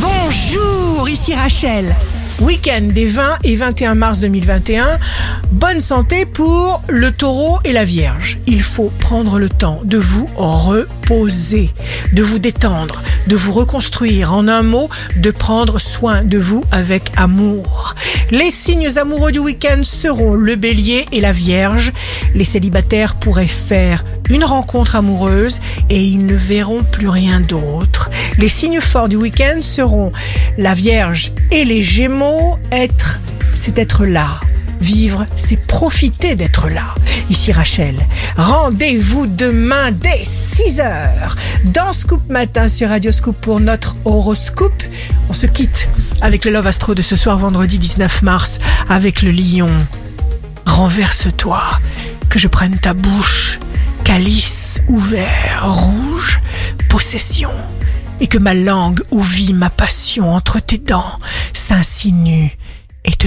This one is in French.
Bonjour, ici Rachel. Week-end des 20 et 21 mars 2021. Bonne santé pour le taureau et la vierge. Il faut prendre le temps de vous reposer, de vous détendre, de vous reconstruire. En un mot, de prendre soin de vous avec amour. Les signes amoureux du week-end seront le bélier et la vierge. Les célibataires pourraient faire une rencontre amoureuse et ils ne verront plus rien d'autre. Les signes forts du week-end seront la vierge et les gémeaux. Être, c'est être là. Vivre, c'est profiter d'être là. Ici Rachel. Rendez-vous demain dès 6 heures dans Scoop Matin sur Radio Scoop pour notre horoscope. On se quitte avec le Love Astro de ce soir vendredi 19 mars avec le lion. Renverse-toi, que je prenne ta bouche, calice ouvert, rouge, possession, et que ma langue où ma passion entre tes dents s'insinue et te.